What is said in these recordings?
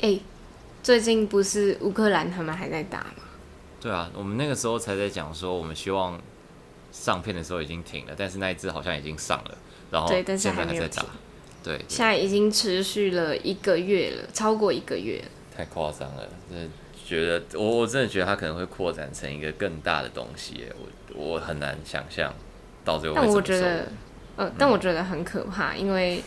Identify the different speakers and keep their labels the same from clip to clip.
Speaker 1: 哎
Speaker 2: 最近不是乌克兰他们还在打吗？
Speaker 1: 对啊，我们那个时候才在讲说，我们希望上片的时候已经停了，但是那一只好像已经上了，然后
Speaker 2: 对，但是
Speaker 1: 现在还在打。对，对
Speaker 2: 现在已经持续了一个月了，超过一个月。
Speaker 1: 太夸张了，真的觉得我我真的觉得它可能会扩展成一个更大的东西，我我很难想象到最后。
Speaker 2: 但我觉得，呃，但我觉得很可怕，嗯、因为。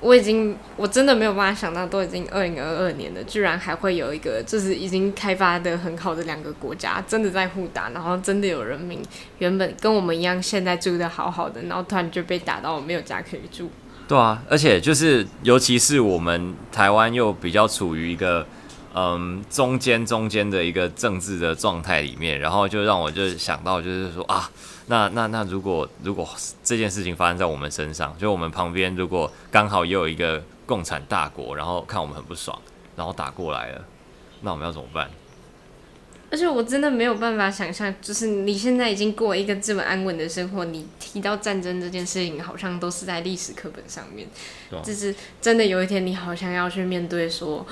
Speaker 2: 我已经我真的没有办法想到，都已经二零二二年了，居然还会有一个就是已经开发的很好的两个国家真的在互打，然后真的有人民原本跟我们一样，现在住的好好的，然后突然就被打到我没有家可以住。
Speaker 1: 对啊，而且就是尤其是我们台湾又比较处于一个嗯中间中间的一个政治的状态里面，然后就让我就想到就是说啊。那那那如果如果这件事情发生在我们身上，就我们旁边如果刚好也有一个共产大国，然后看我们很不爽，然后打过来了，那我们要怎么办？
Speaker 2: 而且我真的没有办法想象，就是你现在已经过一个这么安稳的生活，你提到战争这件事情，好像都是在历史课本上面，
Speaker 1: 啊、
Speaker 2: 就是真的有一天你好像要去面对说，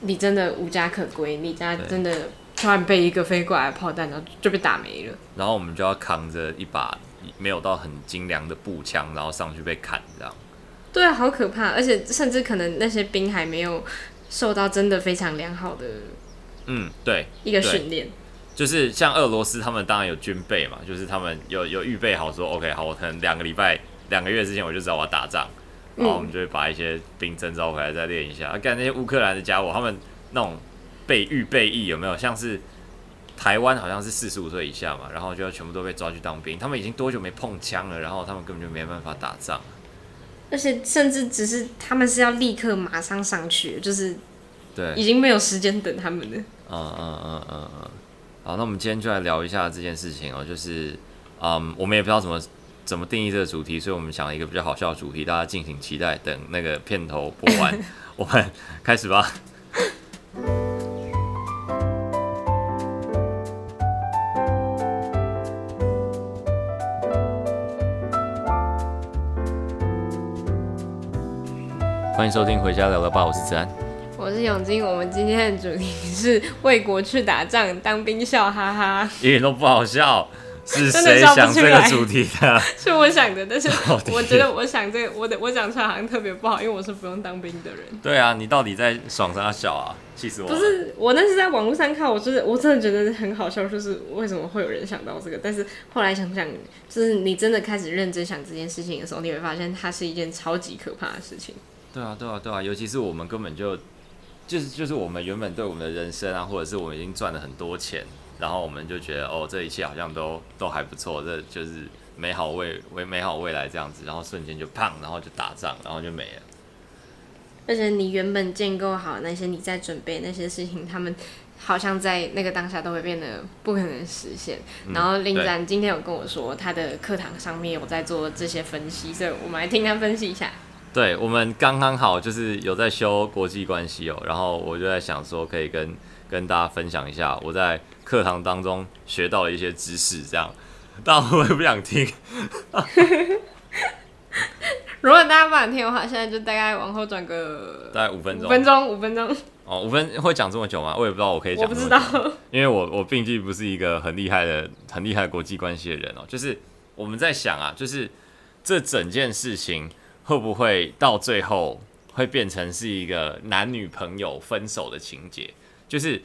Speaker 2: 你真的无家可归，你家真的。突然被一个飞过来的炮弹，然后就被打没了。
Speaker 1: 然后我们就要扛着一把没有到很精良的步枪，然后上去被砍，这样。
Speaker 2: 对啊，好可怕！而且甚至可能那些兵还没有受到真的非常良好的，
Speaker 1: 嗯，对，
Speaker 2: 一个训练。
Speaker 1: 就是像俄罗斯，他们当然有军备嘛，就是他们有有预备好说，OK，好，我可能两个礼拜、两个月之前我就知道我要打仗，然后我们就会把一些兵征召回来再练一下。干、嗯啊、那些乌克兰的家伙，他们那种。备预备役有没有？像是台湾好像是四十五岁以下嘛，然后就要全部都被抓去当兵。他们已经多久没碰枪了？然后他们根本就没办法打仗。
Speaker 2: 而且甚至只是他们是要立刻马上上去，就是
Speaker 1: 对，
Speaker 2: 已经没有时间等他们了。
Speaker 1: 嗯嗯嗯嗯嗯。好，那我们今天就来聊一下这件事情哦，就是嗯，我们也不知道怎么怎么定义这个主题，所以我们想了一个比较好笑的主题，大家敬请期待。等那个片头播完，我们开始吧。迎收听《回家聊聊吧》，我是子安，
Speaker 2: 我是永金。我们今天的主题是为国去打仗，当兵笑哈哈，
Speaker 1: 一点都不好笑。是 谁想这个主题的？
Speaker 2: 是我想的，但是 我觉得我想这个，我的我讲出来好像特别不好，因为我是不用当兵的人。
Speaker 1: 对啊，你到底在爽啥笑啊？气死我了！
Speaker 2: 不是，我那是在网络上看，我就是我真的觉得很好笑，就是为什么会有人想到这个？但是后来想想，就是你真的开始认真想这件事情的时候，你会发现它是一件超级可怕的事情。
Speaker 1: 对啊，对啊，对啊，尤其是我们根本就就是就是我们原本对我们的人生啊，或者是我们已经赚了很多钱，然后我们就觉得哦，这一切好像都都还不错，这就是美好未为美好未来这样子，然后瞬间就胖，然后就打仗，然后就没了。
Speaker 2: 而且你原本建构好那些你在准备那些事情，他们好像在那个当下都会变得不可能实现。嗯、然后林展今天有跟我说，他的课堂上面有在做这些分析，所以我们来听他分析一下。
Speaker 1: 对，我们刚刚好就是有在修国际关系哦，然后我就在想说，可以跟跟大家分享一下我在课堂当中学到的一些知识，这样，但我也不想听。
Speaker 2: 如果大家不想听的话，现在就大概往后转个
Speaker 1: 大概五分钟，
Speaker 2: 五分钟，五分钟。
Speaker 1: 哦，五分会讲这么久吗？我也不知道，我可以讲。
Speaker 2: 我不知道，
Speaker 1: 因为我我毕竟不是一个很厉害的、很厉害的国际关系的人哦。就是我们在想啊，就是这整件事情。会不会到最后会变成是一个男女朋友分手的情节？就是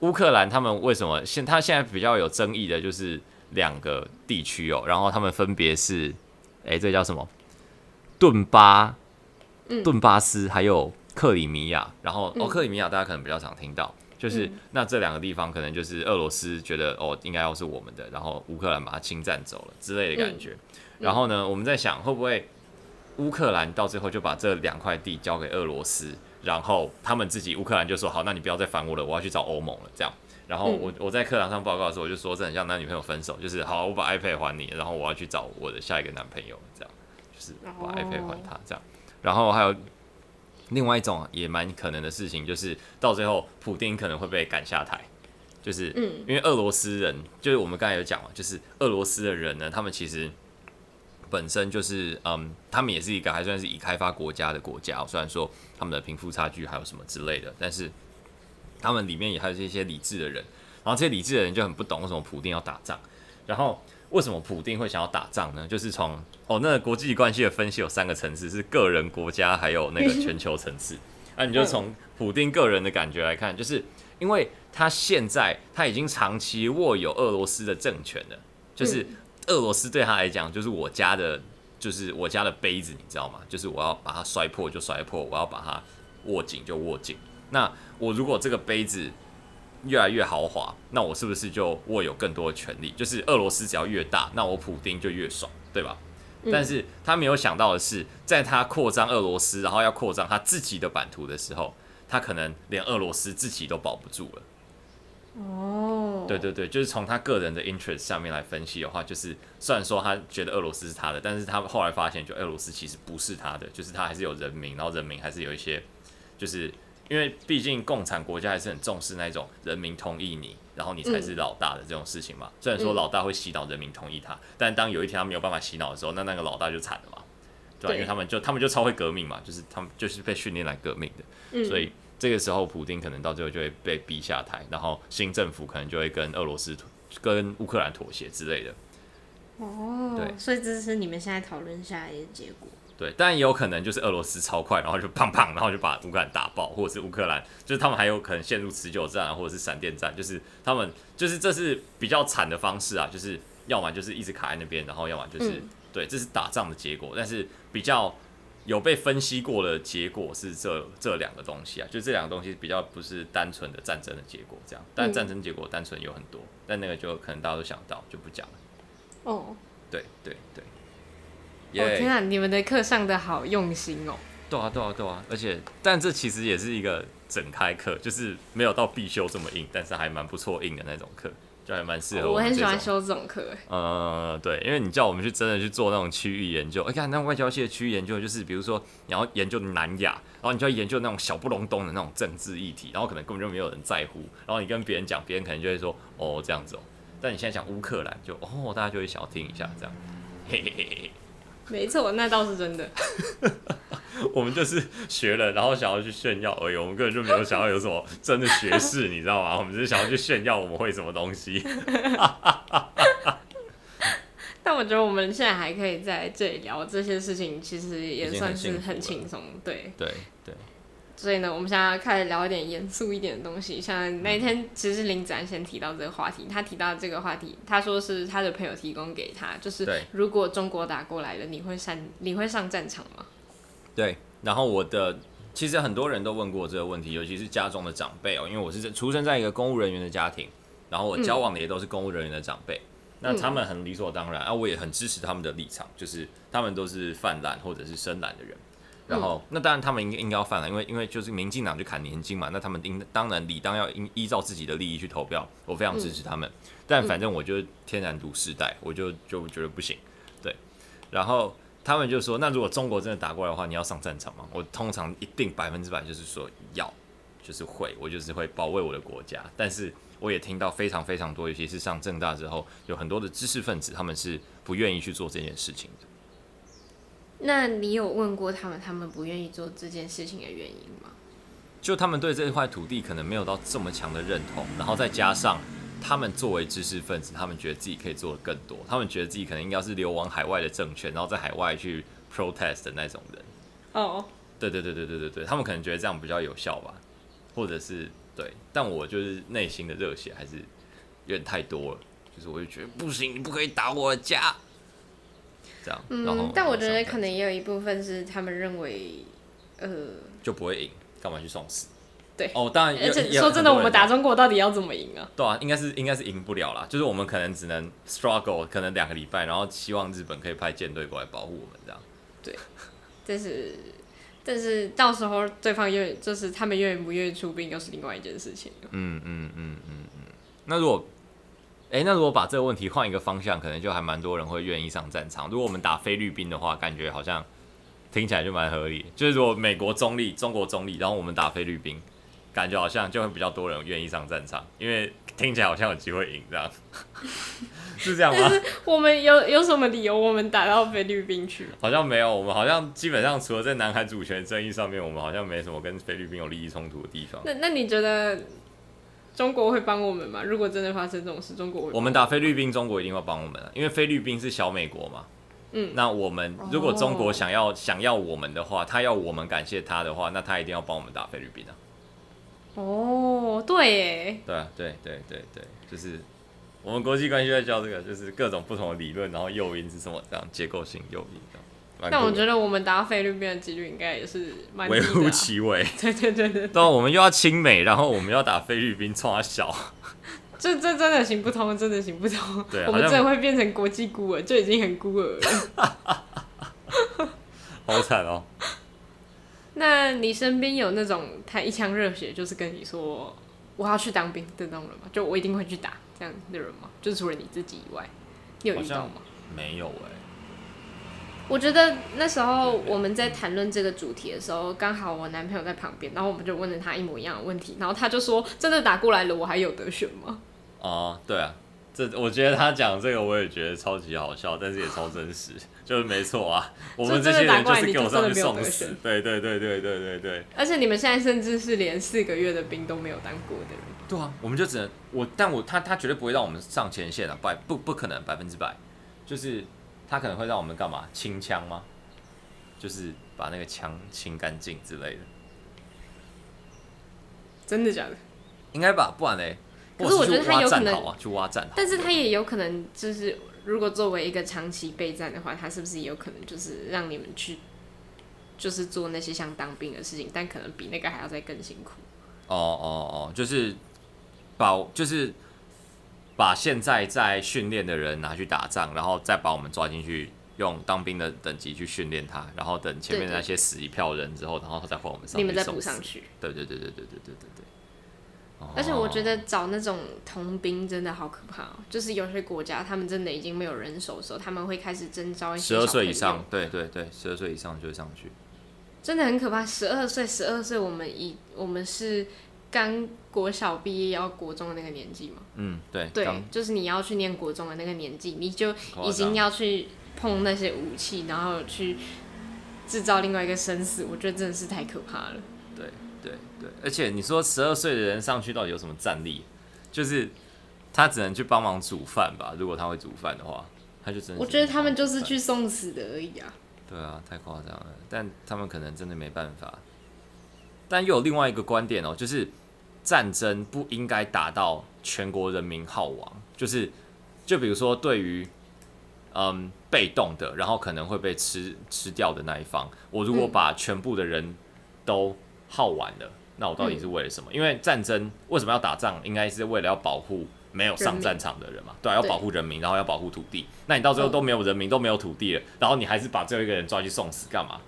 Speaker 1: 乌克兰他们为什么现他现在比较有争议的就是两个地区哦，然后他们分别是，哎，这叫什么？顿巴、顿巴斯还有克里米亚。然后哦，克里米亚大家可能比较常听到，就是那这两个地方可能就是俄罗斯觉得哦应该要是我们的，然后乌克兰把它侵占走了之类的感觉。然后呢，我们在想会不会？乌克兰到最后就把这两块地交给俄罗斯，然后他们自己乌克兰就说好，那你不要再烦我了，我要去找欧盟了。这样，然后我我在课堂上报告的时候，我就说这很像男女朋友分手，就是好，我把 iPad 还你，然后我要去找我的下一个男朋友，这样，就是把 iPad 还他这样。然后还有另外一种也蛮可能的事情，就是到最后普丁可能会被赶下台，就是因为俄罗斯人，就是我们刚才有讲嘛，就是俄罗斯的人呢，他们其实。本身就是，嗯，他们也是一个还算是已开发国家的国家，虽然说他们的贫富差距还有什么之类的，但是他们里面也还有一些理智的人。然后这些理智的人就很不懂为什么普丁要打仗，然后为什么普丁会想要打仗呢？就是从哦，那个国际关系的分析有三个层次，是个人、国家还有那个全球层次。那、啊、你就从普丁个人的感觉来看，就是因为他现在他已经长期握有俄罗斯的政权了，就是。俄罗斯对他来讲就是我家的，就是我家的杯子，你知道吗？就是我要把它摔破就摔破，我要把它握紧就握紧。那我如果这个杯子越来越豪华，那我是不是就握有更多的权利？就是俄罗斯只要越大，那我普丁就越爽，对吧？嗯。但是他没有想到的是，在他扩张俄罗斯，然后要扩张他自己的版图的时候，他可能连俄罗斯自己都保不住了。
Speaker 2: 哦，
Speaker 1: 对对对，就是从他个人的 interest 上面来分析的话，就是虽然说他觉得俄罗斯是他的，但是他后来发现，就俄罗斯其实不是他的，就是他还是有人民，然后人民还是有一些，就是因为毕竟共产国家还是很重视那种人民同意你，然后你才是老大的这种事情嘛。虽然说老大会洗脑人民同意他，但当有一天他没有办法洗脑的时候，那那个老大就惨了嘛，对吧？因为他们就他们就超会革命嘛，就是他们就是被训练来革命的，所以。这个时候，普丁可能到最后就会被逼下台，然后新政府可能就会跟俄罗斯、跟乌克兰妥协之类的。
Speaker 2: 哦，对，所以这是你们现在讨论下来的结果。
Speaker 1: 对，但也有可能就是俄罗斯超快，然后就砰砰，然后就把乌克兰打爆，或者是乌克兰，就是他们还有可能陷入持久战啊，或者是闪电战，就是他们就是这是比较惨的方式啊，就是要么就是一直卡在那边，然后要么就是、嗯、对，这是打仗的结果，但是比较。有被分析过的结果是这这两个东西啊，就这两个东西比较不是单纯的战争的结果这样，但战争结果单纯有很多，但那个就可能大家都想到就不讲了。
Speaker 2: 哦，
Speaker 1: 对对对。
Speaker 2: 我、天啊，你们的课上的好用心哦。
Speaker 1: 对啊对啊对啊，而且但这其实也是一个整开课，就是没有到必修这么硬，但是还蛮不错硬的那种课。就还蛮适合我，
Speaker 2: 我很喜欢修这种课。
Speaker 1: 呃，对，因为你叫我们去真的去做那种区域研究，哎，看那外交系的区域研究，就是比如说你要研究南亚，然后你就要研究那种小不隆咚的那种政治议题，然后可能根本就没有人在乎，然后你跟别人讲，别人可能就会说哦这样子哦，但你现在讲乌克兰，就哦大家就会想要听一下这样，嘿嘿嘿嘿。
Speaker 2: 没错，那倒是真的。
Speaker 1: 我们就是学了，然后想要去炫耀而已。我们根本就没有想要有什么真的学识，你知道吗？我们只是想要去炫耀我们会什么东西。
Speaker 2: 但我觉得我们现在还可以在这里聊这些事情，其实也算是很轻松。对
Speaker 1: 对对。
Speaker 2: 所以呢，我们现在要开始聊一点严肃一点的东西。像那天，其实林子安先提到这个话题。他提到这个话题，他说是他的朋友提供给他，就是如果中国打过来了，你会上你会上战场吗？
Speaker 1: 对。然后我的其实很多人都问过这个问题，尤其是家中的长辈哦，因为我是出生在一个公务人员的家庭，然后我交往的也都是公务人员的长辈，嗯、那他们很理所当然啊，我也很支持他们的立场，就是他们都是泛蓝或者是深蓝的人。然后，那当然他们应该应该要犯了，因为因为就是民进党就砍年金嘛，那他们应当然理当要依依照自己的利益去投票，我非常支持他们。但反正我就天然独世代，我就就觉得不行。对，然后他们就说，那如果中国真的打过来的话，你要上战场吗？我通常一定百分之百就是说要，就是会，我就是会保卫我的国家。但是我也听到非常非常多，尤其是上政大之后，有很多的知识分子，他们是不愿意去做这件事情的。
Speaker 2: 那你有问过他们，他们不愿意做这件事情的原因吗？
Speaker 1: 就他们对这块土地可能没有到这么强的认同，然后再加上他们作为知识分子，他们觉得自己可以做的更多，他们觉得自己可能应该是流亡海外的政权，然后在海外去 protest 的那种人。
Speaker 2: 哦，
Speaker 1: 对对对对对对对，他们可能觉得这样比较有效吧，或者是对，但我就是内心的热血还是有点太多了，就是我就觉得不行，你不可以打我的家。这样，
Speaker 2: 嗯，但我觉得可能也有一部分是他们认为，呃，
Speaker 1: 就不会赢，干嘛去送死？
Speaker 2: 对，
Speaker 1: 哦，当然，
Speaker 2: 而且说真的，我们打中国到底要怎么赢啊？
Speaker 1: 对啊，应该是应该是赢不了啦，就是我们可能只能 struggle，可能两个礼拜，然后希望日本可以派舰队过来保护我们这样。
Speaker 2: 对，但是但是到时候对方愿就是他们愿不愿意出兵，又是另外一件事情。
Speaker 1: 嗯嗯嗯嗯嗯，那如果。诶，那如果把这个问题换一个方向，可能就还蛮多人会愿意上战场。如果我们打菲律宾的话，感觉好像听起来就蛮合理。就是如果美国中立，中国中立，然后我们打菲律宾，感觉好像就会比较多人愿意上战场，因为听起来好像有机会赢，这样 是这
Speaker 2: 样吗？我们有有什么理由我们打到菲律宾去？
Speaker 1: 好像没有，我们好像基本上除了在南海主权争议上面，我们好像没什么跟菲律宾有利益冲突的地方。
Speaker 2: 那那你觉得中国会帮我们吗？如果真的发生这种事，中国会我
Speaker 1: 们？打菲律宾，中国一定会帮我们，因为菲律宾是小美国嘛。嗯，那我们如果中国想要、哦、想要我们的话，他要我们感谢他的话，那他一定要帮我们打菲律宾啊。
Speaker 2: 哦，对耶，
Speaker 1: 对啊，对对对对，就是我们国际关系在教这个，就是各种不同的理论，然后诱因是什么这样结构性诱因这样。
Speaker 2: 但我觉得我们打菲律宾的几率应该也是蛮微
Speaker 1: 乎其微。
Speaker 2: 对对对对，
Speaker 1: 对，我们又要亲美，然后我们要打菲律宾，冲他小。
Speaker 2: 这这真的行不通，真的行不通。
Speaker 1: 对，
Speaker 2: 我们真的会变成国际孤儿，就已经很孤儿了。
Speaker 1: 好惨哦！
Speaker 2: 那你身边有那种他一腔热血，就是跟你说我要去当兵的那种人吗？就我一定会去打这样的人吗？就是除了你自己以外，你有遇到吗？
Speaker 1: 没有哎、欸。
Speaker 2: 我觉得那时候我们在谈论这个主题的时候，刚好我男朋友在旁边，然后我们就问了他一模一样的问题，然后他就说：“真的打过来了，我还有得选吗？”
Speaker 1: 哦，对啊，这我觉得他讲这个我也觉得超级好笑，但是也超真实，就是没错啊。我们这些人就是给我上去送死，对对对对对对对。
Speaker 2: 而且你们现在甚至是连四个月的兵都没有当过的人。
Speaker 1: 对啊，我们就只能我，但我他他绝对不会让我们上前线啊，百不不可能百分之百，就是他可能会让我们干嘛清枪吗？就是把那个枪清干净之类的。
Speaker 2: 真的假的？
Speaker 1: 应该吧，不然嘞。
Speaker 2: 可是我觉得他有可能
Speaker 1: 去挖战，
Speaker 2: 但是他也有可能就是，如果作为一个长期备战的话，他是不是也有可能就是让你们去，就是做那些像当兵的事情，但可能比那个还要再更辛苦。
Speaker 1: 哦哦哦，就是保就是把现在在训练的人拿去打仗，然后再把我们抓进去，用当兵的等级去训练他，然后等前面那些死一票人之后，然后再换我们上去，
Speaker 2: 你们再补上去。
Speaker 1: 对对对对对对对对对。
Speaker 2: 而且我觉得找那种童兵真的好可怕哦，就是有些国家他们真的已经没有人手的时候，他们会开始征召一些
Speaker 1: 十二岁以上，对对对，十二岁以上就会上去，
Speaker 2: 真的很可怕。十二岁，十二岁，我们以我们是刚国小毕业要国中的那个年纪嘛，
Speaker 1: 嗯，对，
Speaker 2: 对，就是你要去念国中的那个年纪，你就已经要去碰那些武器，然后去制造另外一个生死，我觉得真的是太可怕了。
Speaker 1: 对。对对，而且你说十二岁的人上去到底有什么战力？就是他只能去帮忙煮饭吧。如果他会煮饭的话，他就真的。
Speaker 2: 我觉得他们就是去送死的而已啊。
Speaker 1: 对啊，太夸张了。但他们可能真的没办法。但又有另外一个观点哦，就是战争不应该打到全国人民耗亡。就是就比如说，对于嗯被动的，然后可能会被吃吃掉的那一方，我如果把全部的人都耗完了，那我到底是为了什么？嗯、因为战争为什么要打仗？应该是为了要保护没有上战场的人嘛？人对啊，要保护人民，然后要保护土地。那你到最后都没有人民，都没有土地了，然后你还是把最后一个人抓去送死干嘛？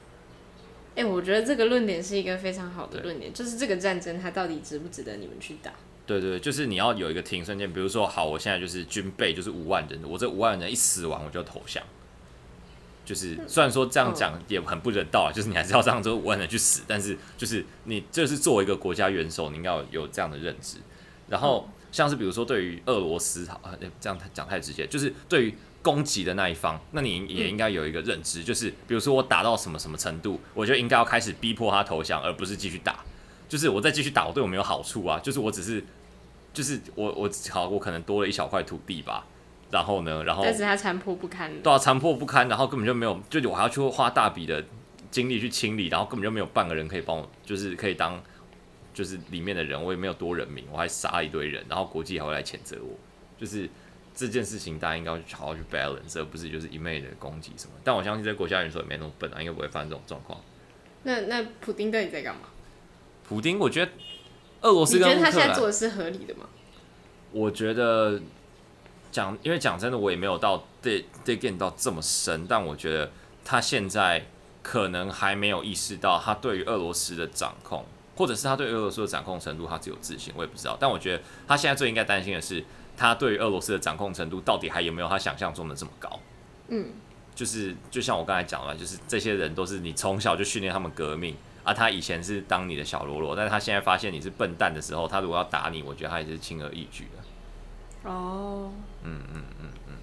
Speaker 2: 哎、欸，我觉得这个论点是一个非常好的论点，就是这个战争它到底值不值得你们去打？
Speaker 1: 对对对，就是你要有一个停损点，比如说，好，我现在就是军备就是五万人，我这五万人一死亡我就投降。就是虽然说这样讲也很不人道啊，就是你还是要让这五万人去死，但是就是你这是作为一个国家元首，你应该有这样的认知。然后像是比如说对于俄罗斯，好，这样讲太直接，就是对于攻击的那一方，那你也应该有一个认知，就是比如说我打到什么什么程度，我就应该要开始逼迫他投降，而不是继续打。就是我再继续打，我对我没有好处啊。就是我只是，就是我我好，我可能多了一小块土地吧。然后呢？然后
Speaker 2: 但是他残破不堪，
Speaker 1: 对啊，残破不堪，然后根本就没有，就我还要去花大笔的精力去清理，然后根本就没有半个人可以帮我，就是可以当，就是里面的人，我也没有多人民，我还杀了一堆人，然后国际还会来谴责我，就是这件事情大家应该要好好去 balance，而不是就是一昧的攻击什么。但我相信在国家元首也没那么笨啊，应该不会发生这种状况。
Speaker 2: 那那普丁到底在干嘛？
Speaker 1: 普丁，我觉得俄罗斯
Speaker 2: 你觉得他现在做的是合理的吗？
Speaker 1: 我觉得。讲，因为讲真的，我也没有到 dig dig in 到这么深，但我觉得他现在可能还没有意识到他对于俄罗斯的掌控，或者是他对俄罗斯的掌控程度，他只有自信，我也不知道。但我觉得他现在最应该担心的是，他对于俄罗斯的掌控程度到底还有没有他想象中的这么高？嗯，就是就像我刚才讲了，就是这些人都是你从小就训练他们革命，啊，他以前是当你的小喽啰，但是他现在发现你是笨蛋的时候，他如果要打你，我觉得他也是轻而易举的。
Speaker 2: 哦，
Speaker 1: 嗯嗯嗯嗯嗯，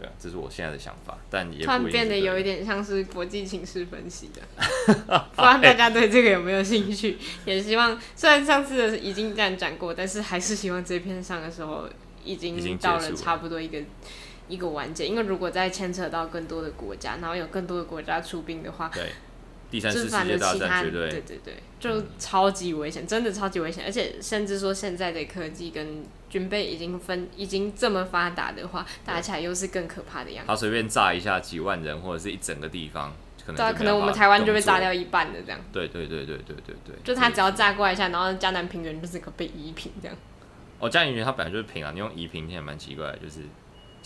Speaker 1: 对啊，这是我现在的想法，但也
Speaker 2: 突然变得有一点像是国际情势分析的，不知道大家对这个有没有兴趣？也希望虽然上次的已经这样讲过，但是还是希望这篇上的时候已经到了差不多一个一个完结，因为如果再牵扯到更多的国家，然后有更多的国家出兵的话，
Speaker 1: 对。第三次世界大战绝对，
Speaker 2: 对对对，就超级危险，嗯、真的超级危险。而且甚至说现在的科技跟军备已经分已经这么发达的话，打起来又是更可怕的样子。
Speaker 1: 他随便炸一下几万人或者是一整个地方，可能
Speaker 2: 对啊，可能我们台湾就被炸掉一半的这样。
Speaker 1: 对对对对对对对，
Speaker 2: 就他只要炸过来一下，然后迦南平原就是个被夷平这样。
Speaker 1: 哦，江南平原它本来就是平啊，你用夷平听起来蛮奇怪的，就是。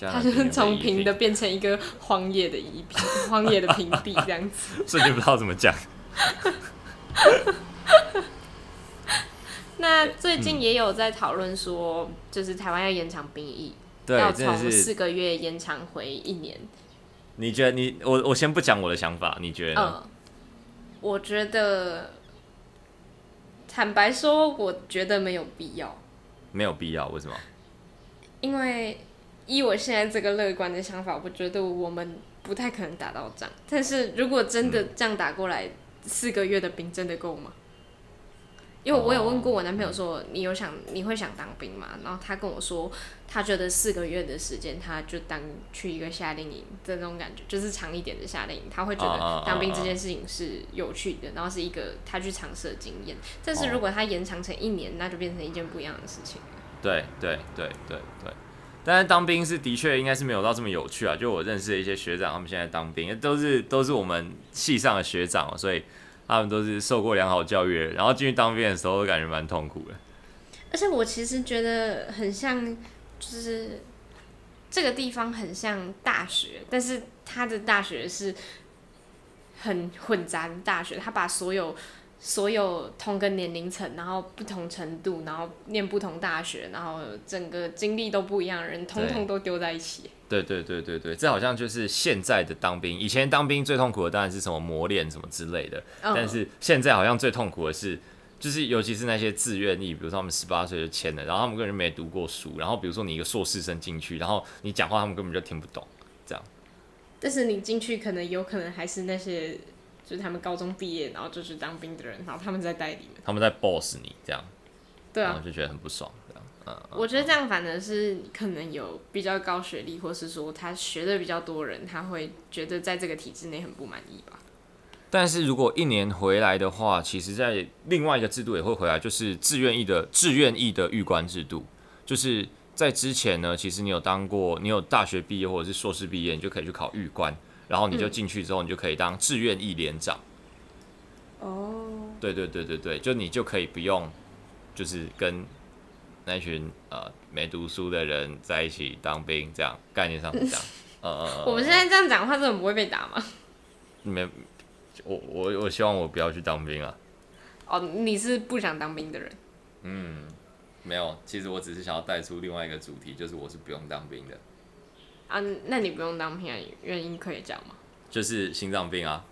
Speaker 2: 它是从平的变成一个荒野的一平，荒野的平地这样子。
Speaker 1: 所以就不知道怎么讲。
Speaker 2: 那最近也有在讨论说，就是台湾要延长兵役，对，要从四个月延长回一年。
Speaker 1: 你觉得你我我先不讲我的想法，你觉得？嗯，
Speaker 2: 我觉得，坦白说，我觉得没有必要。
Speaker 1: 没有必要？为什么？
Speaker 2: 因为。依我现在这个乐观的想法，我觉得我们不太可能打到仗。但是如果真的这样打过来，四个月的兵真的够吗？因为我有问过我男朋友说，你有想你会想当兵吗？然后他跟我说，他觉得四个月的时间，他就当去一个夏令营这种感觉，就是长一点的夏令营，他会觉得当兵这件事情是有趣的，然后是一个他去尝试的经验。但是如果他延长成一年，那就变成一件不一样的事情。
Speaker 1: 对对对对对。但是当兵是的确应该是没有到这么有趣啊！就我认识的一些学长，他们现在当兵都是都是我们系上的学长，所以他们都是受过良好教育，然后进去当兵的时候都感觉蛮痛苦的。
Speaker 2: 而且我其实觉得很像，就是这个地方很像大学，但是他的大学是很混杂的大学，他把所有。所有同个年龄层，然后不同程度，然后念不同大学，然后整个经历都不一样的人，通通都丢在一起。
Speaker 1: 对对对对对，这好像就是现在的当兵。以前当兵最痛苦的当然是什么磨练什么之类的，嗯、但是现在好像最痛苦的是，就是尤其是那些自愿役，比如说他们十八岁就签了，然后他们根本就没读过书，然后比如说你一个硕士生进去，然后你讲话他们根本就听不懂，这样。
Speaker 2: 但是你进去可能有可能还是那些。就是他们高中毕业，然后就去当兵的人，然后他们在带你们，
Speaker 1: 他们在 boss 你这样，
Speaker 2: 对啊，
Speaker 1: 然后就觉得很不爽。嗯，
Speaker 2: 我觉得这样反而是可能有比较高学历，或是说他学的比较多人，他会觉得在这个体制内很不满意吧。
Speaker 1: 但是如果一年回来的话，其实在另外一个制度也会回来，就是志愿意的志愿意的预官制度，就是在之前呢，其实你有当过，你有大学毕业或者是硕士毕业，你就可以去考预官。然后你就进去之后，你就可以当志愿意连长。
Speaker 2: 哦、嗯。
Speaker 1: 对对对对对，就你就可以不用，就是跟那群呃没读书的人在一起当兵，这样概念上是这样。呃，
Speaker 2: 我们现在这样讲的话，真的不会被打吗？
Speaker 1: 没，我我我希望我不要去当兵啊。
Speaker 2: 哦，你是不想当兵的人？
Speaker 1: 嗯，没有，其实我只是想要带出另外一个主题，就是我是不用当兵的。
Speaker 2: 啊，那你不用当兵，原因可以讲吗？
Speaker 1: 就是心脏病啊。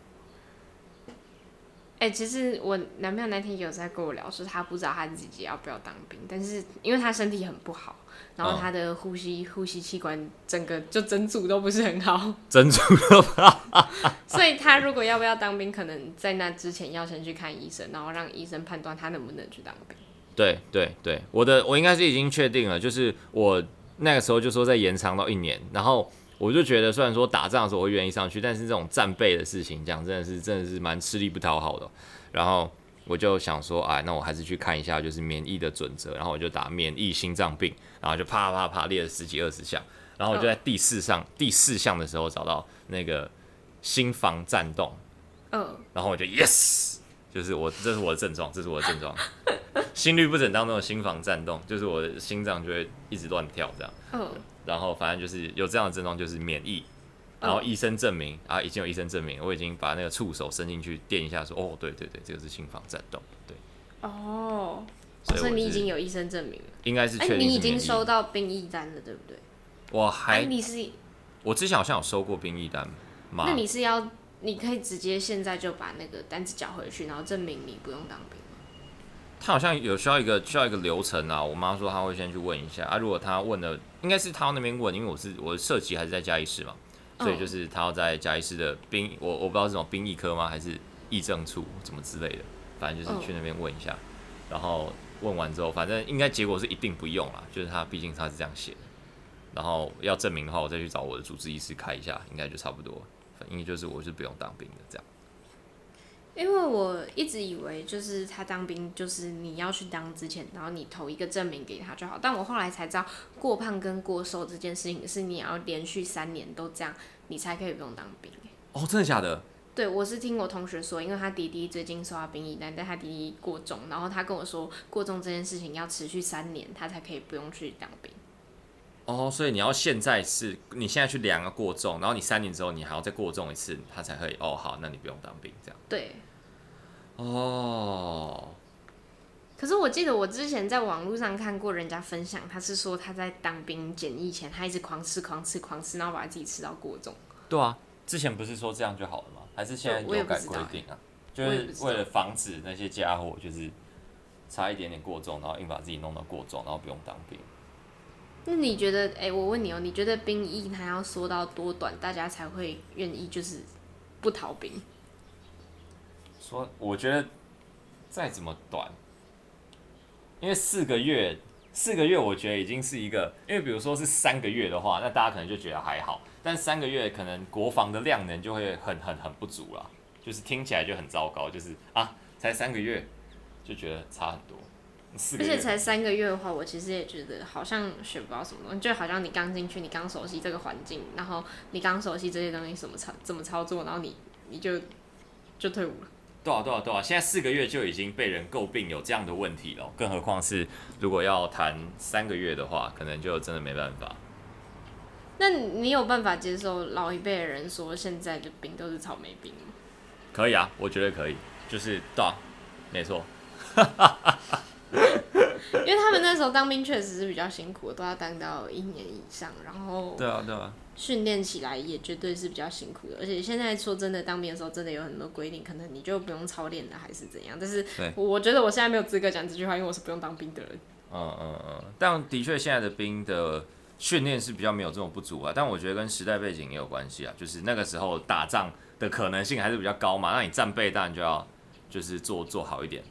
Speaker 2: 哎、欸，其实我男朋友那天有在跟我聊，说他不知道他自己要不要当兵，但是因为他身体很不好，然后他的呼吸、嗯、呼吸器官整个就整组都不是很好，
Speaker 1: 整组都不好。
Speaker 2: 所以他如果要不要当兵，可能在那之前要先去看医生，然后让医生判断他能不能去当兵。
Speaker 1: 对对对，我的我应该是已经确定了，就是我。那个时候就说再延长到一年，然后我就觉得虽然说打仗的时候我会愿意上去，但是这种战备的事情讲真的是真的是蛮吃力不讨好的。然后我就想说，哎，那我还是去看一下就是免疫的准则，然后我就打免疫心脏病，然后就啪啪啪列了十几二十项，然后我就在第四项第四项的时候找到那个心房颤动，嗯，然后我就 yes，就是我这是我的症状，这是我的症状。心律不整当中的心房颤动，就是我的心脏就会一直乱跳这样。嗯。然后反正就是有这样的症状，就是免疫。然后医生证明啊，已经有医生证明，我已经把那个触手伸进去电一下，说哦，对对对，这个是心房颤动。对。
Speaker 2: 哦。所以你已经有医生证明了。
Speaker 1: 应该是确定是。
Speaker 2: 你已经收到兵役单了，对不对？
Speaker 1: 我还。
Speaker 2: 你是？
Speaker 1: 我之前好像有收过兵役单。
Speaker 2: 那你是要你可以直接现在就把那个单子缴回去，然后证明你不用当兵。
Speaker 1: 他好像有需要一个需要一个流程啊，我妈说她会先去问一下啊。如果她问的，应该是她那边问，因为我是我的设籍还是在嘉义市嘛，所以就是他要在嘉义市的兵，我我不知道是什么兵役科吗，还是议政处什么之类的，反正就是去那边问一下。然后问完之后，反正应该结果是一定不用了，就是他毕竟他是这样写的。然后要证明的话，我再去找我的主治医师开一下，应该就差不多。反正就是我是不用当兵的这样。
Speaker 2: 因为我一直以为，就是他当兵，就是你要去当之前，然后你投一个证明给他就好。但我后来才知道，过胖跟过瘦这件事情是你要连续三年都这样，你才可以不用当兵。
Speaker 1: 哦，真的假的？
Speaker 2: 对，我是听我同学说，因为他弟弟最近收到兵役单，但他弟弟过重，然后他跟我说，过重这件事情要持续三年，他才可以不用去当兵。
Speaker 1: 哦，所以你要现在是你现在去量个过重，然后你三年之后你还要再过重一次，他才可以。哦，好，那你不用当兵这样。
Speaker 2: 对。
Speaker 1: 哦，
Speaker 2: 可是我记得我之前在网络上看过人家分享，他是说他在当兵检疫前，他一直狂吃狂吃狂吃，然后把自己吃到过重。
Speaker 1: 对啊，之前不是说这样就好了吗？还是现在有改规定啊？就是为了防止那些家伙就是差一点点过重，然后硬把自己弄到过重，然后不用当兵。
Speaker 2: 那你觉得？哎、我问你哦、你觉得兵役他要缩到多短，大家才会愿意就是不逃兵？
Speaker 1: 说，我觉得再怎么短，因为四个月，四个月我觉得已经是一个，因为比如说是三个月的话，那大家可能就觉得还好，但三个月可能国防的量能就会很很很不足了，就是听起来就很糟糕，就是啊，才三个月就觉得差很多。四个月，
Speaker 2: 而且才三个月的话，我其实也觉得好像学不到什么东西，就好像你刚进去，你刚熟悉这个环境，然后你刚熟悉这些东西怎么操怎么操作，然后你你就就退伍了。
Speaker 1: 对啊，对啊，对啊！现在四个月就已经被人诟病有这样的问题了，更何况是如果要谈三个月的话，可能就真的没办法。
Speaker 2: 那你有办法接受老一辈的人说现在的兵都是草莓兵吗？
Speaker 1: 可以啊，我觉得可以，就是对啊，没错。
Speaker 2: 因为他们那时候当兵确实是比较辛苦的，都要当到一年以上，然后
Speaker 1: 对啊对啊，
Speaker 2: 训练起来也绝对是比较辛苦的。而且现在说真的，当兵的时候真的有很多规定，可能你就不用操练了，还是怎样。但是我觉得我现在没有资格讲这句话，因为我是不用当兵的人。
Speaker 1: 嗯嗯嗯，但的确现在的兵的训练是比较没有这种不足啊。但我觉得跟时代背景也有关系啊，就是那个时候打仗的可能性还是比较高嘛，那你战备当然就要就是做做好一点。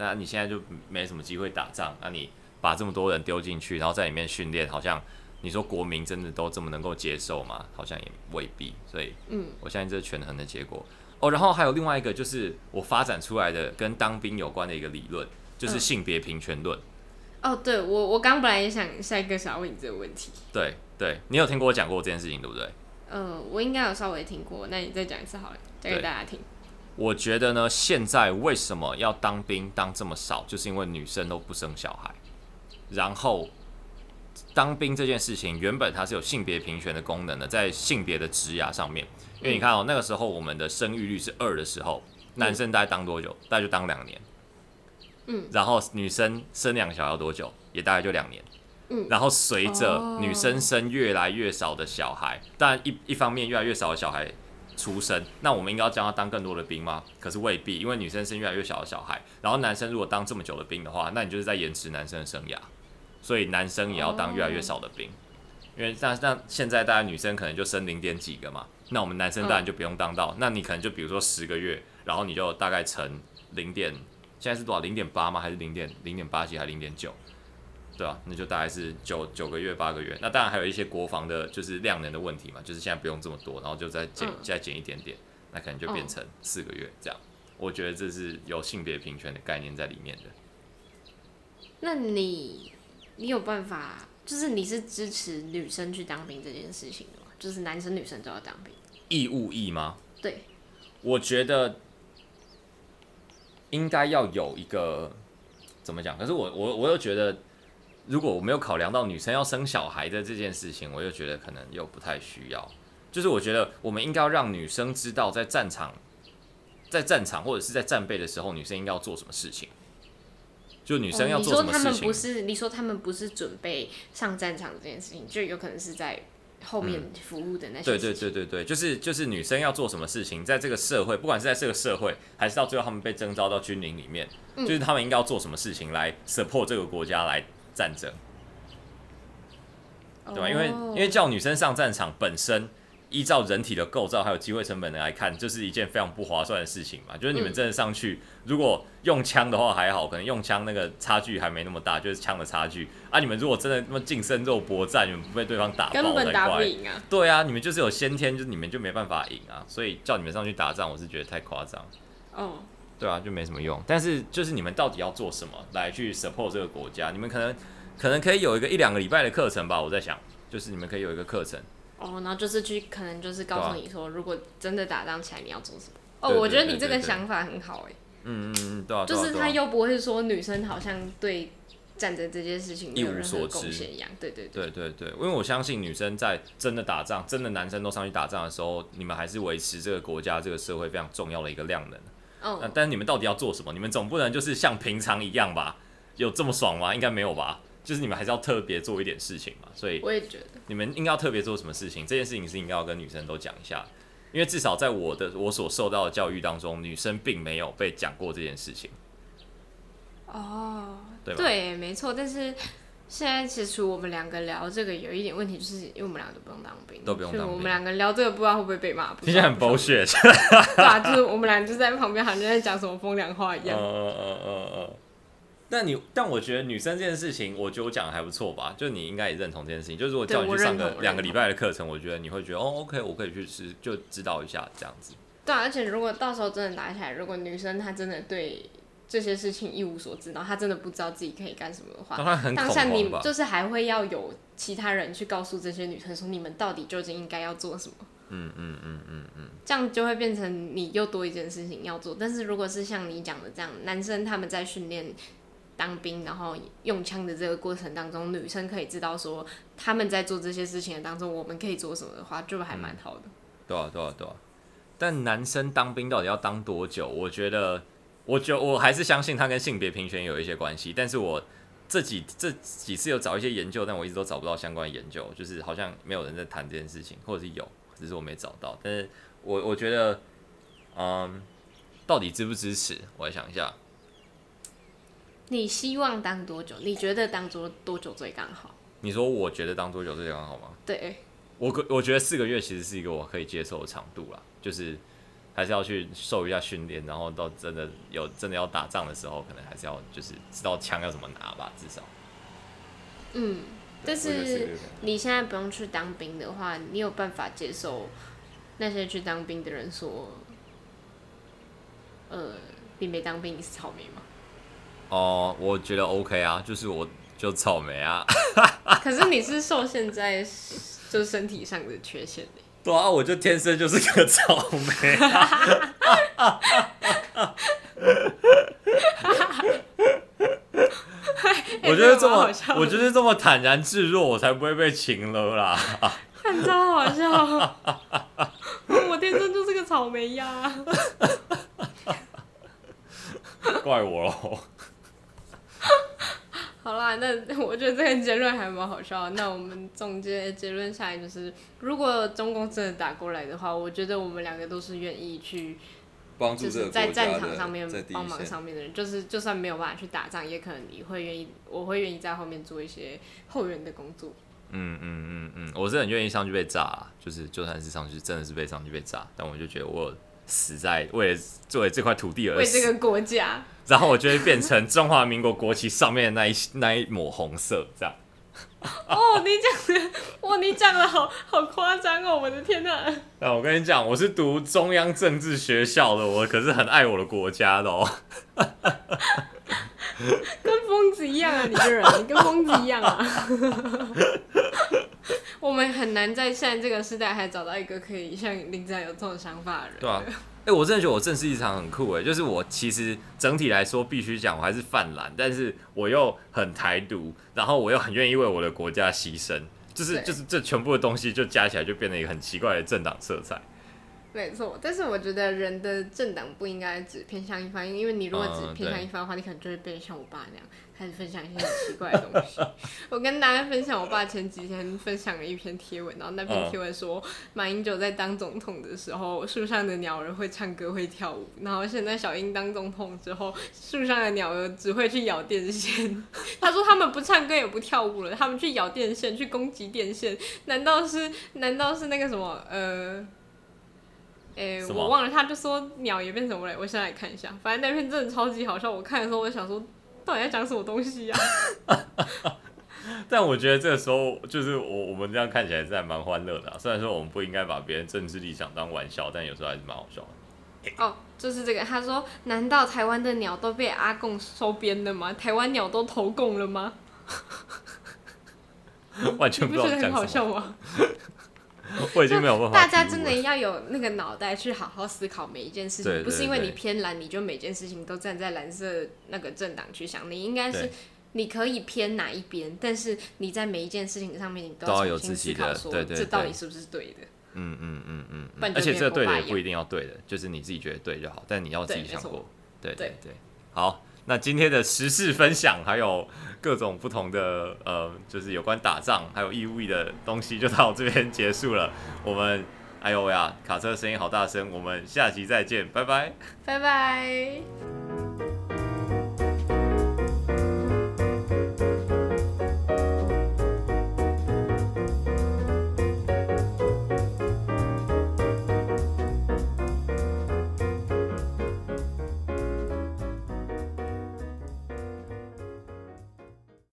Speaker 1: 那你现在就没什么机会打仗，那你把这么多人丢进去，然后在里面训练，好像你说国民真的都这么能够接受吗？好像也未必。所以，嗯，我相信这是权衡的结果。哦，然后还有另外一个，就是我发展出来的跟当兵有关的一个理论，就是性别平权论。
Speaker 2: 哦，对，我我刚本来也想下一个想要问你这个问题。
Speaker 1: 对对，你有听过我讲过这件事情，对不对？
Speaker 2: 呃，我应该有稍微听过，那你再讲一次好了，讲给大家听。
Speaker 1: 我觉得呢，现在为什么要当兵当这么少，就是因为女生都不生小孩。然后，当兵这件事情原本它是有性别平权的功能的，在性别的职涯上面。因为你看哦，那个时候我们的生育率是二的时候，男生大概当多久？大概就当两年。嗯。然后女生生两个小孩要多久？也大概就两年。嗯。然后随着女生生越来越少的小孩，但一一方面越来越少的小孩。出生，那我们应该要将他当更多的兵吗？可是未必，因为女生生越来越小的小孩，然后男生如果当这么久的兵的话，那你就是在延迟男生的生涯，所以男生也要当越来越少的兵，因为像像现在大家女生可能就生零点几个嘛，那我们男生当然就不用当到，那你可能就比如说十个月，然后你就大概乘零点，现在是多少？零点八吗？还是零点零点八几？还是零点九？对啊，那就大概是九九个月八个月，那当然还有一些国防的，就是量能的问题嘛，就是现在不用这么多，然后就再减、嗯、再减一点点，那可能就变成四个月这样。我觉得这是有性别平权的概念在里面的。
Speaker 2: 那你你有办法，就是你是支持女生去当兵这件事情的吗？就是男生女生都要当兵，
Speaker 1: 义务役吗？
Speaker 2: 对，
Speaker 1: 我觉得应该要有一个怎么讲？可是我我我又觉得。如果我没有考量到女生要生小孩的这件事情，我就觉得可能又不太需要。就是我觉得我们应该要让女生知道，在战场、在战场或者是在战备的时候，女生应该要做什么事情。就女生要做什么事情？
Speaker 2: 哦，你说他们不是？你说他们不是准备上战场这件事情，就有可能是在后面服务的那些、嗯。
Speaker 1: 对对对对对，就是就是女生要做什么事情，在这个社会，不管是在这个社会，还是到最后他们被征召到军营里面，嗯、就是他们应该要做什么事情来 support 这个国家来战争，对吧？因为因为叫女生上战场本身。依照人体的构造还有机会成本来看，就是一件非常不划算的事情嘛。就是你们真的上去，嗯、如果用枪的话还好，可能用枪那个差距还没那么大，就是枪的差距啊。你们如果真的那么近身肉搏战，你们不被对方打爆才怪。
Speaker 2: 根本打不赢啊！
Speaker 1: 对啊，你们就是有先天，就是你们就没办法赢啊。所以叫你们上去打仗，我是觉得太夸张。哦，对啊，就没什么用。但是就是你们到底要做什么来去 support 这个国家？你们可能可能可以有一个一两个礼拜的课程吧。我在想，就是你们可以有一个课程。
Speaker 2: 哦，然后就是去，可能就是告诉你说，如果真的打仗起来，你要做什么？哦，我觉得你这个想法很好哎。
Speaker 1: 嗯嗯嗯，对啊。
Speaker 2: 就是他又不会说女生好像对战争这件事情一无所知一样。对对对
Speaker 1: 对对，因为我相信女生在真的打仗，真的男生都上去打仗的时候，你们还是维持这个国家、这个社会非常重要的一个量能。嗯。但是你们到底要做什么？你们总不能就是像平常一样吧？有这么爽吗？应该没有吧？就是你们还是要特别做一点事情嘛，所以我也觉得你们应该要特别做什么事情。这件事情是应该要跟女生都讲一下，因为至少在我的我所受到的教育当中，女生并没有被讲过这件事情。
Speaker 2: 哦，对对，没错。但是现在其实我们两个聊这个有一点问题，就是因为我们两个都不用当兵，
Speaker 1: 都不用当兵。
Speaker 2: 我们两个聊这个不知道会不会被骂，
Speaker 1: 听起来很 bullshit。
Speaker 2: 对啊，就是我们俩就在旁边，好像在讲什么风凉话一样。
Speaker 1: 嗯嗯嗯嗯。但你，但我觉得女生这件事情，我觉得我讲的还不错吧？就你应该也认同这件事情。就如果叫你去上个两个礼拜的课程，我觉得你会觉得哦，OK，我可以去试，就知道一下这样子。
Speaker 2: 对啊，而且如果到时候真的打起来，如果女生她真的对这些事情一无所知，然后他真的不知道自己可以干什么的话，当下你就是还会要有其他人去告诉这些女生说，你们到底究竟应该要做什么？嗯嗯嗯嗯嗯，这样就会变成你又多一件事情要做。但是如果是像你讲的这样，男生他们在训练。当兵，然后用枪的这个过程当中，女生可以知道说他们在做这些事情的当中，我们可以做什么的话，就还蛮好的。
Speaker 1: 对啊，对啊，对啊。但男生当兵到底要当多久？我觉得，我觉得我还是相信他跟性别平权有一些关系。但是我这几这几次有找一些研究，但我一直都找不到相关的研究，就是好像没有人在谈这件事情，或者是有，只是我没找到。但是我我觉得，嗯，到底支不支持？我来想一下。
Speaker 2: 你希望当多久？你觉得当多多久最刚好？
Speaker 1: 你说我觉得当多久最刚好吗？
Speaker 2: 对，
Speaker 1: 我我觉得四个月其实是一个我可以接受的长度啦，就是还是要去受一下训练，然后到真的有真的要打仗的时候，可能还是要就是知道枪要怎么拿吧，至少。
Speaker 2: 嗯，但是你现在不用去当兵的话，你有办法接受那些去当兵的人说，呃，你没当兵你是草莓吗？
Speaker 1: 哦，我觉得 OK 啊，就是我就草莓啊。
Speaker 2: 可是你是受现在就是身体上的缺陷。
Speaker 1: 对啊，我就天生就是个草莓。我觉得这么，我就是这么坦然自若，我才不会被擒了啦。
Speaker 2: 看超好笑，我天生就是个草莓呀。
Speaker 1: 怪我喽。
Speaker 2: 好啦，那 我觉得这个结论还蛮好笑。那我们总结结论下来就是，如果中共真的打过来的话，我觉得我们两个都是愿意去帮助，就是在战场上面帮忙上面的人。就是就算没有办法去打仗，也可能你会愿意，我会愿意在后面做一些后援的工作。
Speaker 1: 嗯嗯嗯嗯，我是很愿意上去被炸，就是就算是上去真的是被上去被炸，但我就觉得我死在为了作为这块土地而死，
Speaker 2: 为这个国家。
Speaker 1: 然后我就会变成中华民国国旗上面的那一那一抹红色，这样。
Speaker 2: 哦，你讲的，哇，你讲的好好夸张哦！我的天哪！
Speaker 1: 那我跟你讲，我是读中央政治学校的，我可是很爱我的国家的哦。
Speaker 2: 跟疯子一样啊，你这人，你跟疯子一样啊。我们很难在现在这个时代还找到一个可以像林子有这种想法的人。
Speaker 1: 对啊。哎、欸，我真的觉得我正式一场很酷哎，就是我其实整体来说必须讲我还是泛蓝，但是我又很台独，然后我又很愿意为我的国家牺牲，就是就是这全部的东西就加起来就变成一个很奇怪的政党色彩。
Speaker 2: 没错，但是我觉得人的政党不应该只偏向一方，因为你如果只偏向一方的话，嗯、你可能就会变得像我爸那样。开始分享一些很奇怪的东西。我跟大家分享，我爸前几天分享了一篇贴文，然后那篇贴文说，马英九在当总统的时候，树上的鸟儿会唱歌会跳舞。然后现在小英当总统之后，树上的鸟儿只会去咬电线。他说他们不唱歌也不跳舞了，他们去咬电线，去攻击电线。难道是？难道是那个什么？呃，诶、欸，我忘了。他就说鸟也变什么了？我现在来看一下。反正那篇真的超级好笑。我看的时候，我就想说。到底在讲什么东西呀、
Speaker 1: 啊？但我觉得这个时候，就是我我们这样看起来是还蛮欢乐的、啊。虽然说我们不应该把别人政治立场当玩笑，但有时候还是蛮好笑的。
Speaker 2: 哦，就是这个。他说：“难道台湾的鸟都被阿贡收编了吗？台湾鸟都投共了吗？”
Speaker 1: 完全不知道讲什么。
Speaker 2: 你不觉得很好笑吗？
Speaker 1: 我已经没有办法。
Speaker 2: 大家真的要有那个脑袋去好好思考每一件事情，不是因为你偏蓝，你就每件事情都站在蓝色那个政党去想。你应该是你可以偏哪一边，但是你在每一件事情上面，你都要重新思考，说这到底是不是对的。
Speaker 1: 嗯嗯嗯嗯。而且这对的也不一定要对的，就是你自己觉得对就好，但你要自己想过。对对对，好。那今天的时事分享，还有各种不同的呃，就是有关打仗还有义务的东西，就到这边结束了。我们哎呦喂呀，卡车声音好大声，我们下期再见，拜拜，
Speaker 2: 拜拜。